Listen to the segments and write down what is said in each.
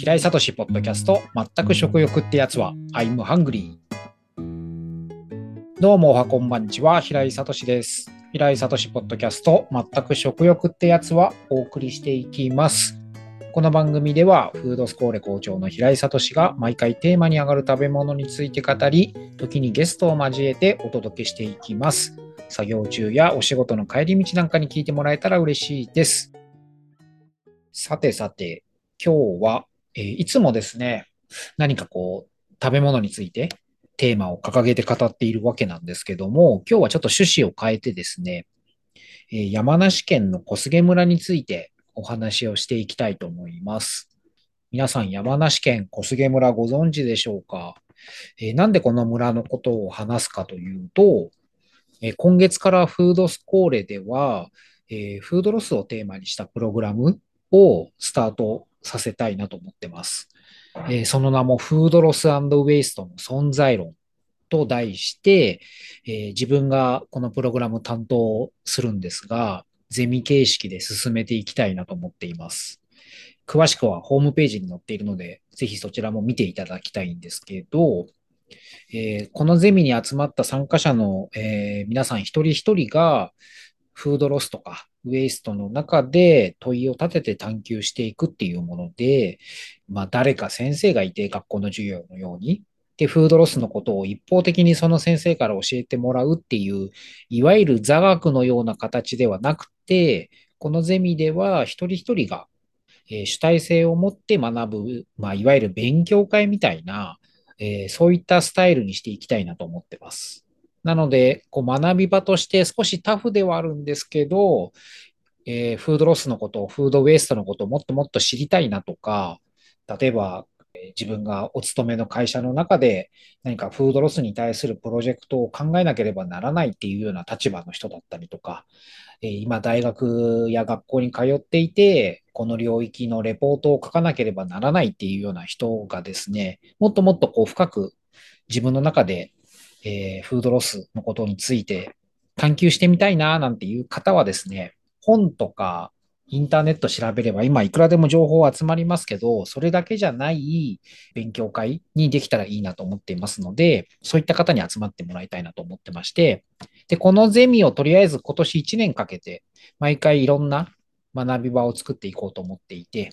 平井聡ポッドキャスト全く食欲ってやつは I'm hungry どうもおはこんばんちは平井聡です。平井聡ポッドキャスト全く食欲ってやつはお送りしていきます。この番組ではフードスコーレ校長の平井聡が毎回テーマに上がる食べ物について語り時にゲストを交えてお届けしていきます。作業中やお仕事の帰り道なんかに聞いてもらえたら嬉しいです。さてさて今日はえ、いつもですね、何かこう、食べ物についてテーマを掲げて語っているわけなんですけども、今日はちょっと趣旨を変えてですね、え、山梨県の小菅村についてお話をしていきたいと思います。皆さん山梨県小菅村ご存知でしょうか、えー、なんでこの村のことを話すかというと、え今月からフードスコーレでは、えフードロスをテーマにしたプログラムをスタートさせたいなと思ってます。えー、その名もフードロスウェイストの存在論と題して、えー、自分がこのプログラム担当するんですが、ゼミ形式で進めていきたいなと思っています。詳しくはホームページに載っているので、ぜひそちらも見ていただきたいんですけど、えー、このゼミに集まった参加者の、えー、皆さん一人一人が、フードロスとかウェイストの中で問いを立てて探求していくっていうもので、まあ誰か先生がいて学校の授業のように、で、フードロスのことを一方的にその先生から教えてもらうっていう、いわゆる座学のような形ではなくて、このゼミでは一人一人が主体性を持って学ぶ、まあ、いわゆる勉強会みたいな、えー、そういったスタイルにしていきたいなと思ってます。なので、こう学び場として少しタフではあるんですけど、えー、フードロスのこと、フードウェイストのことをもっともっと知りたいなとか、例えば、自分がお勤めの会社の中で何かフードロスに対するプロジェクトを考えなければならないっていうような立場の人だったりとか、今大学や学校に通っていて、この領域のレポートを書かなければならないっていうような人がですね、もっともっとこう深く自分の中でえー、フードロスのことについて探求してみたいななんていう方はですね、本とかインターネット調べれば今いくらでも情報集まりますけど、それだけじゃない勉強会にできたらいいなと思っていますので、そういった方に集まってもらいたいなと思ってまして、で、このゼミをとりあえず今年1年かけて、毎回いろんな学び場を作っていこうと思っていて、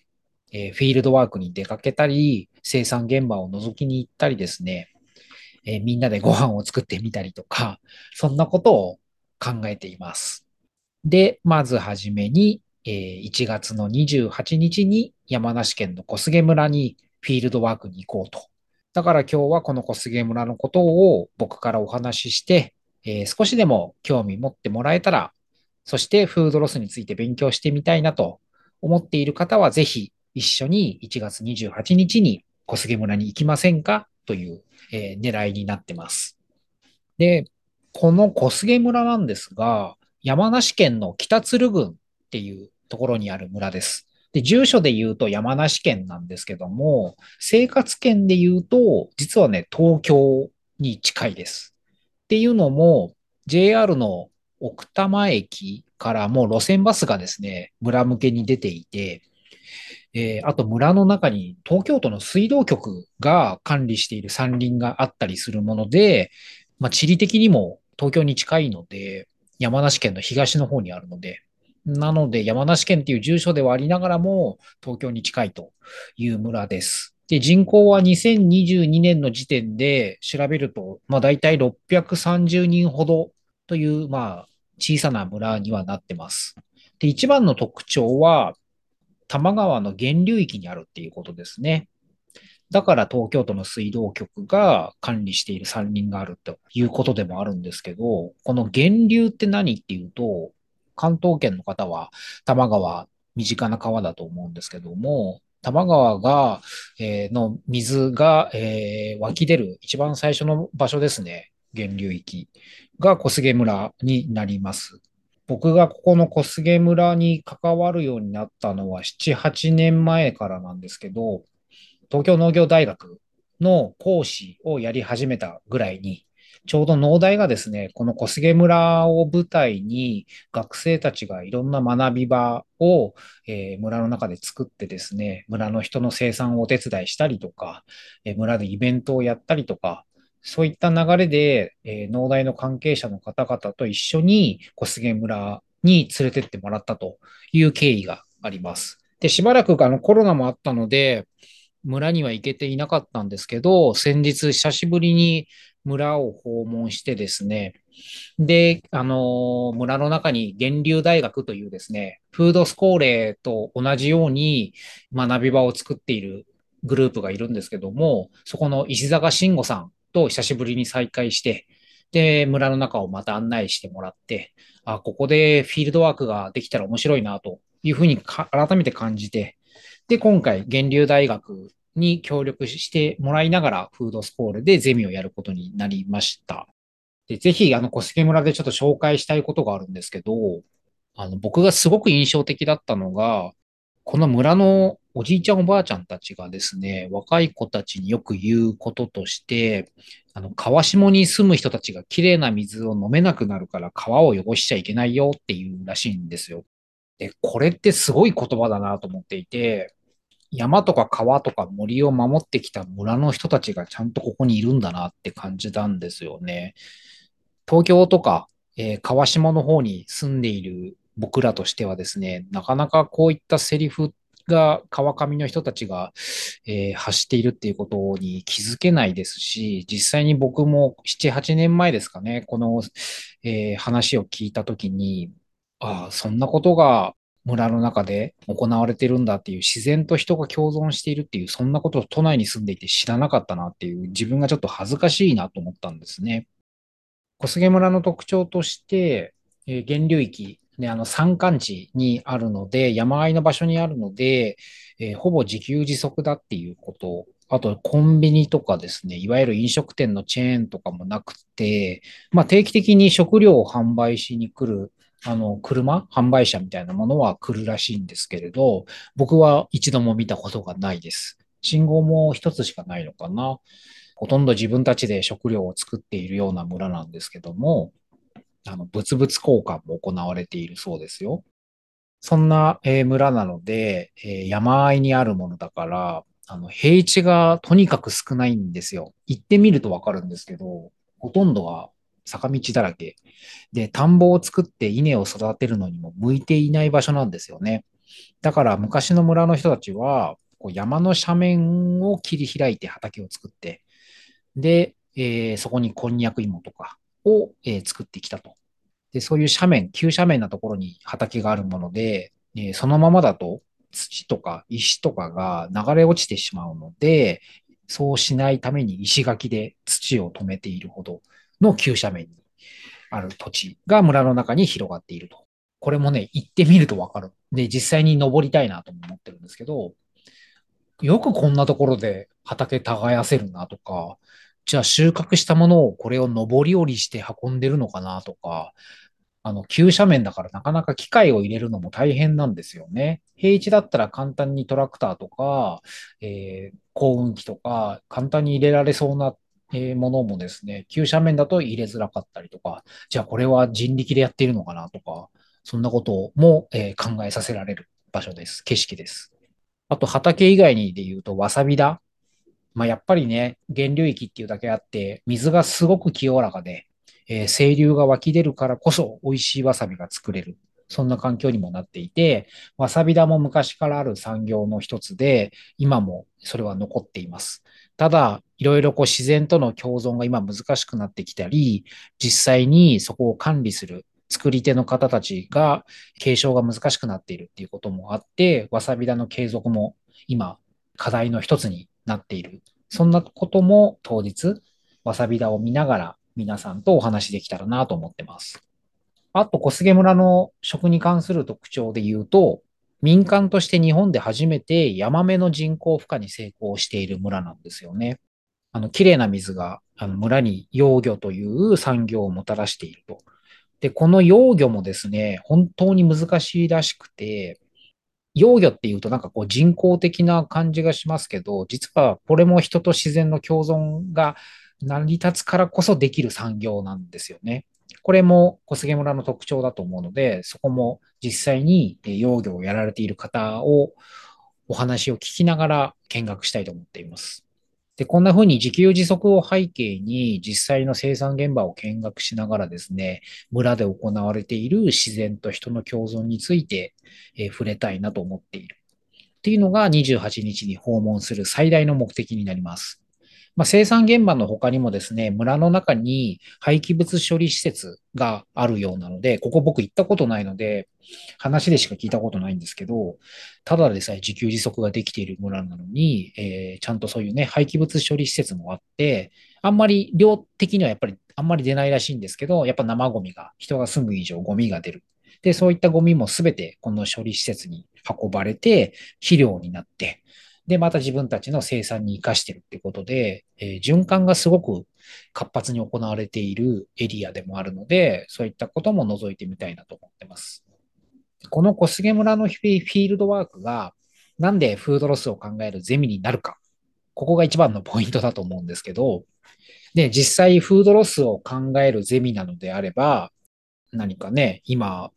えー、フィールドワークに出かけたり、生産現場を覗きに行ったりですね、えー、みんなでご飯を作ってみたりとか、そんなことを考えています。で、まずはじめに、えー、1月の28日に山梨県の小菅村にフィールドワークに行こうと。だから今日はこの小菅村のことを僕からお話しして、えー、少しでも興味持ってもらえたら、そしてフードロスについて勉強してみたいなと思っている方は、ぜひ一緒に1月28日に小菅村に行きませんか？というえー、狙いになってます。で、この小菅村なんですが、山梨県の北鶴郡っていうところにある村です。で、住所で言うと山梨県なんですけども、生活圏で言うと、実はね、東京に近いです。っていうのも、JR の奥多摩駅からもう路線バスがですね、村向けに出ていて、えー、あと村の中に東京都の水道局が管理している山林があったりするもので、まあ、地理的にも東京に近いので、山梨県の東の方にあるので、なので山梨県っていう住所ではありながらも東京に近いという村です。で、人口は2022年の時点で調べると、まあ大体630人ほどという、まあ小さな村にはなってます。で、一番の特徴は、多摩川の源流域にあるっていうことですね。だから東京都の水道局が管理している山林があるということでもあるんですけど、この源流って何っていうと、関東圏の方は多摩川、身近な川だと思うんですけども、多摩川が、えー、の水が、えー、湧き出る一番最初の場所ですね。源流域が小菅村になります。僕がここの小菅村に関わるようになったのは7、8年前からなんですけど、東京農業大学の講師をやり始めたぐらいに、ちょうど農大がですね、この小菅村を舞台に学生たちがいろんな学び場を、えー、村の中で作ってですね、村の人の生産をお手伝いしたりとか、えー、村でイベントをやったりとか、そういった流れで、えー、農大の関係者の方々と一緒に小菅村に連れてってもらったという経緯があります。で、しばらくあのコロナもあったので、村には行けていなかったんですけど、先日久しぶりに村を訪問してですね、で、あの、村の中に源流大学というですね、フードスコーレと同じように学び場を作っているグループがいるんですけども、そこの石坂慎吾さんと久しぶりに再会して、で、村の中をまた案内してもらって、あ、ここでフィールドワークができたら面白いなというふうに改めて感じて、で、今回、源流大学に協力してもらいながら、フードスコールでゼミをやることになりました。で、ぜひ、あの、小菅村でちょっと紹介したいことがあるんですけど、あの、僕がすごく印象的だったのが、この村のおじいちゃんおばあちゃんたちがですね、若い子たちによく言うこととして、あの、川下に住む人たちがきれいな水を飲めなくなるから川を汚しちゃいけないよっていうらしいんですよ。で、これってすごい言葉だなと思っていて、山とか川とか森を守ってきた村の人たちがちゃんとここにいるんだなって感じたんですよね。東京とか、えー、川下の方に住んでいる僕らとしてはですね、なかなかこういったセリフが川上の人たちが、えー、発しているっていうことに気づけないですし、実際に僕も7、8年前ですかね、この、えー、話を聞いたときに、ああ、そんなことが村の中で行われてるんだっていう自然と人が共存しているっていう、そんなことを都内に住んでいて知らなかったなっていう自分がちょっと恥ずかしいなと思ったんですね。小菅村の特徴として、えー、源流域、ね、あの山間地にあるので、山あいの場所にあるので、えー、ほぼ自給自足だっていうこと、あとコンビニとかですね、いわゆる飲食店のチェーンとかもなくて、まあ定期的に食料を販売しに来るあの、車販売車みたいなものは来るらしいんですけれど、僕は一度も見たことがないです。信号も一つしかないのかな。ほとんど自分たちで食料を作っているような村なんですけども、あの、物々交換も行われているそうですよ。そんな、えー、村なので、えー、山あいにあるものだから、あの、平地がとにかく少ないんですよ。行ってみるとわかるんですけど、ほとんどが坂道だらけ。で、田んぼを作って稲を育てるのにも向いていない場所なんですよね。だから昔の村の人たちは、こう山の斜面を切り開いて畑を作って、で、えー、そこにこんにゃく芋とかを、えー、作ってきたと。で、そういう斜面、急斜面なところに畑があるもので、え、そのままだと土とか石とかが流れ落ちてしまうので、そうしないために石垣で土を止めているほどの急斜面にある土地が村の中に広がっていると。これもね、行ってみるとわかる。で、実際に登りたいなと思ってるんですけど、よくこんなところで畑耕せるなとか、じゃあ収穫したものをこれを上り下りして運んでるのかなとか、あの、急斜面だからなかなか機械を入れるのも大変なんですよね。平地だったら簡単にトラクターとか、えー、耕運機とか簡単に入れられそうなえものもですね、急斜面だと入れづらかったりとか、じゃあこれは人力でやっているのかなとか、そんなことも、え考えさせられる場所です。景色です。あと畑以外にで言うとわさび田。まあ、やっぱりね、源流域っていうだけあって、水がすごく清らかで、えー、清流が湧き出るからこそ美味しいわさびが作れる。そんな環境にもなっていて、わさび田も昔からある産業の一つで、今もそれは残っています。ただ、いろいろこう自然との共存が今難しくなってきたり、実際にそこを管理する作り手の方たちが継承が難しくなっているっていうこともあって、わさび田の継続も今課題の一つになっている。そんなことも当日、わさび田を見ながら皆さんとお話できたらなと思ってます。あと、小菅村の食に関する特徴で言うと、民間として日本で初めてヤマメの人工孵化に成功している村なんですよね。あの、綺麗な水が、あの、村に幼魚という産業をもたらしていると。で、この幼魚もですね、本当に難しいらしくて、幼魚っていうとなんかこう人工的な感じがしますけど、実はこれも人と自然の共存が成り立つからこそできる産業なんですよね。これも小菅村の特徴だと思うので、そこも実際に養魚をやられている方をお話を聞きながら見学したいと思っています。で、こんな風に自給自足を背景に実際の生産現場を見学しながらですね、村で行われている自然と人の共存について、え触れたいなと思っている。っていうのが28日に訪問する最大の目的になります。まあ、生産現場の他にもですね、村の中に廃棄物処理施設があるようなので、ここ僕行ったことないので、話でしか聞いたことないんですけど、ただでさえ自給自足ができている村なのに、えー、ちゃんとそういうね、廃棄物処理施設もあって、あんまり量的にはやっぱりあんまり出ないらしいんですけど、やっぱ生ゴミが、人が住む以上ゴミが出る。で、そういったゴミもすべてこの処理施設に運ばれて、肥料になって、で、また自分たちの生産に活かしてるってことで、えー、循環がすごく活発に行われているエリアでもあるので、そういったことも覗いてみたいなと思ってます。この小菅村のフィールドワークが、なんでフードロスを考えるゼミになるか。ここが一番のポイントだと思うんですけど、で、実際フードロスを考えるゼミなのであれば、何かね、今、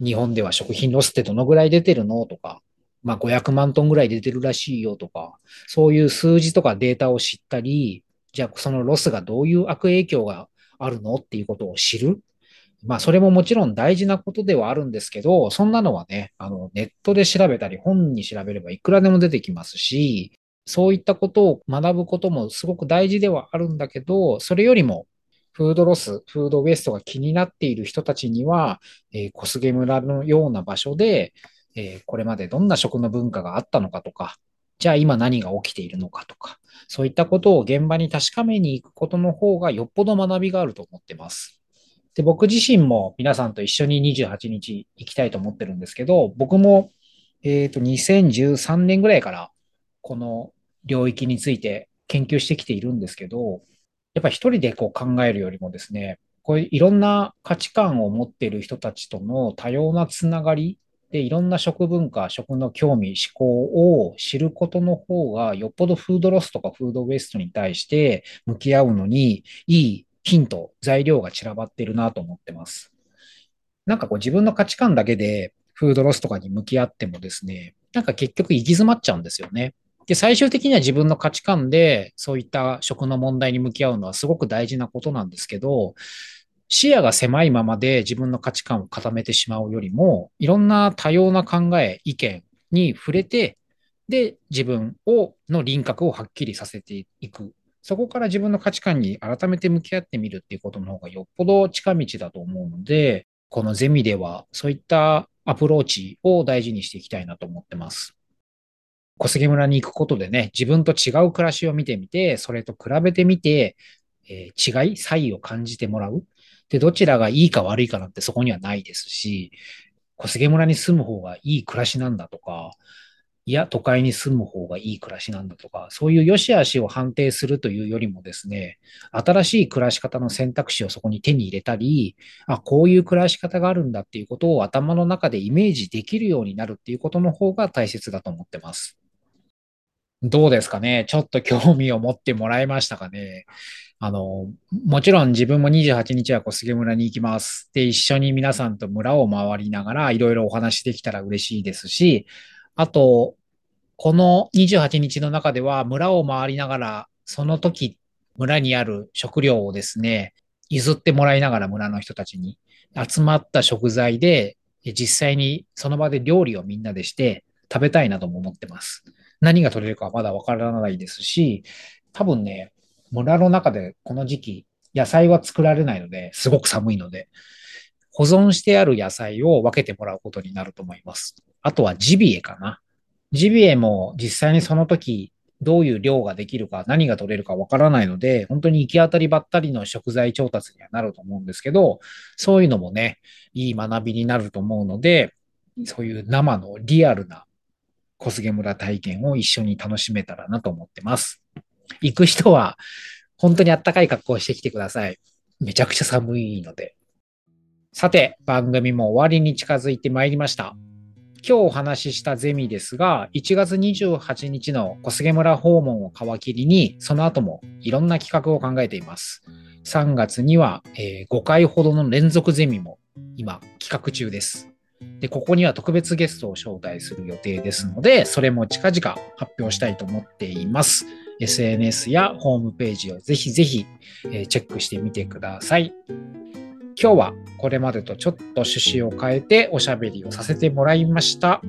日本では食品ロスってどのぐらい出てるのとか、まあ、500万トンぐらい出てるらしいよとか、そういう数字とかデータを知ったり、じゃあそのロスがどういう悪影響があるのっていうことを知る。まあ、それももちろん大事なことではあるんですけど、そんなのはね、あの、ネットで調べたり、本に調べればいくらでも出てきますし、そういったことを学ぶこともすごく大事ではあるんだけど、それよりも、フードロス、フードウェストが気になっている人たちには、えー、小菅村のような場所で、えー、これまでどんな食の文化があったのかとか、じゃあ今何が起きているのかとか、そういったことを現場に確かめに行くことの方がよっぽど学びがあると思ってます。で、僕自身も皆さんと一緒に28日行きたいと思ってるんですけど、僕も、えっ、ー、と、2013年ぐらいからこの領域について研究してきているんですけど、やっぱ一人でこう考えるよりもですね、こういういろんな価値観を持っている人たちとの多様なつながりで、いろんな食文化、食の興味、思考を知ることの方が、よっぽどフードロスとかフードウェストに対して向き合うのに、いいヒント、材料が散らばってるなと思ってます。なんかこう自分の価値観だけでフードロスとかに向き合ってもですね、なんか結局行き詰まっちゃうんですよね。で、最終的には自分の価値観でそういった食の問題に向き合うのはすごく大事なことなんですけど、視野が狭いままで自分の価値観を固めてしまうよりも、いろんな多様な考え、意見に触れて、で、自分を、の輪郭をはっきりさせていく。そこから自分の価値観に改めて向き合ってみるっていうことの方がよっぽど近道だと思うので、このゼミではそういったアプローチを大事にしていきたいなと思ってます。小杉村に行くことでね、自分と違う暮らしを見てみて、それと比べてみて、えー、違い、差異を感じてもらう。で、どちらがいいか悪いかなんてそこにはないですし、小菅村に住む方がいい暮らしなんだとか、いや、都会に住む方がいい暮らしなんだとか、そういう良し悪しを判定するというよりもですね、新しい暮らし方の選択肢をそこに手に入れたり、あ、こういう暮らし方があるんだっていうことを頭の中でイメージできるようになるっていうことの方が大切だと思ってます。どうですかね？ちょっと興味を持ってもらえましたかね？あの、もちろん自分も28日は小菅村に行きます。で、一緒に皆さんと村を回りながらいろいろお話できたら嬉しいですし、あと、この28日の中では村を回りながら、その時村にある食料をですね、譲ってもらいながら村の人たちに集まった食材で、実際にその場で料理をみんなでして食べたいなとも思ってます。何が取れるかはまだわからないですし、多分ね、村の中でこの時期、野菜は作られないので、すごく寒いので、保存してある野菜を分けてもらうことになると思います。あとはジビエかな。ジビエも実際にその時、どういう量ができるか、何が取れるかわからないので、本当に行き当たりばったりの食材調達にはなると思うんですけど、そういうのもね、いい学びになると思うので、そういう生のリアルな小菅村体験を一緒に楽しめたらなと思ってます。行く人は、本当にあったかい格好をしてきてください。めちゃくちゃ寒いので。さて、番組も終わりに近づいてまいりました。今日お話ししたゼミですが、1月28日の小菅村訪問を皮切りに、その後もいろんな企画を考えています。3月には、えー、5回ほどの連続ゼミも今企画中です。で、ここには特別ゲストを招待する予定ですので、それも近々発表したいと思っています。SNS やホームページをぜひぜひ、えチェックしてみてください。今日はこれまでとちょっと趣旨を変えておしゃべりをさせてもらいました。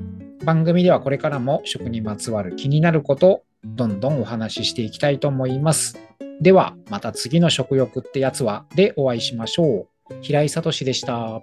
番組ではこれからも食にまつわる気になること、どんどんお話ししていきたいと思います。では、また次の食欲ってやつはでお会いしましょう。平井聡でした。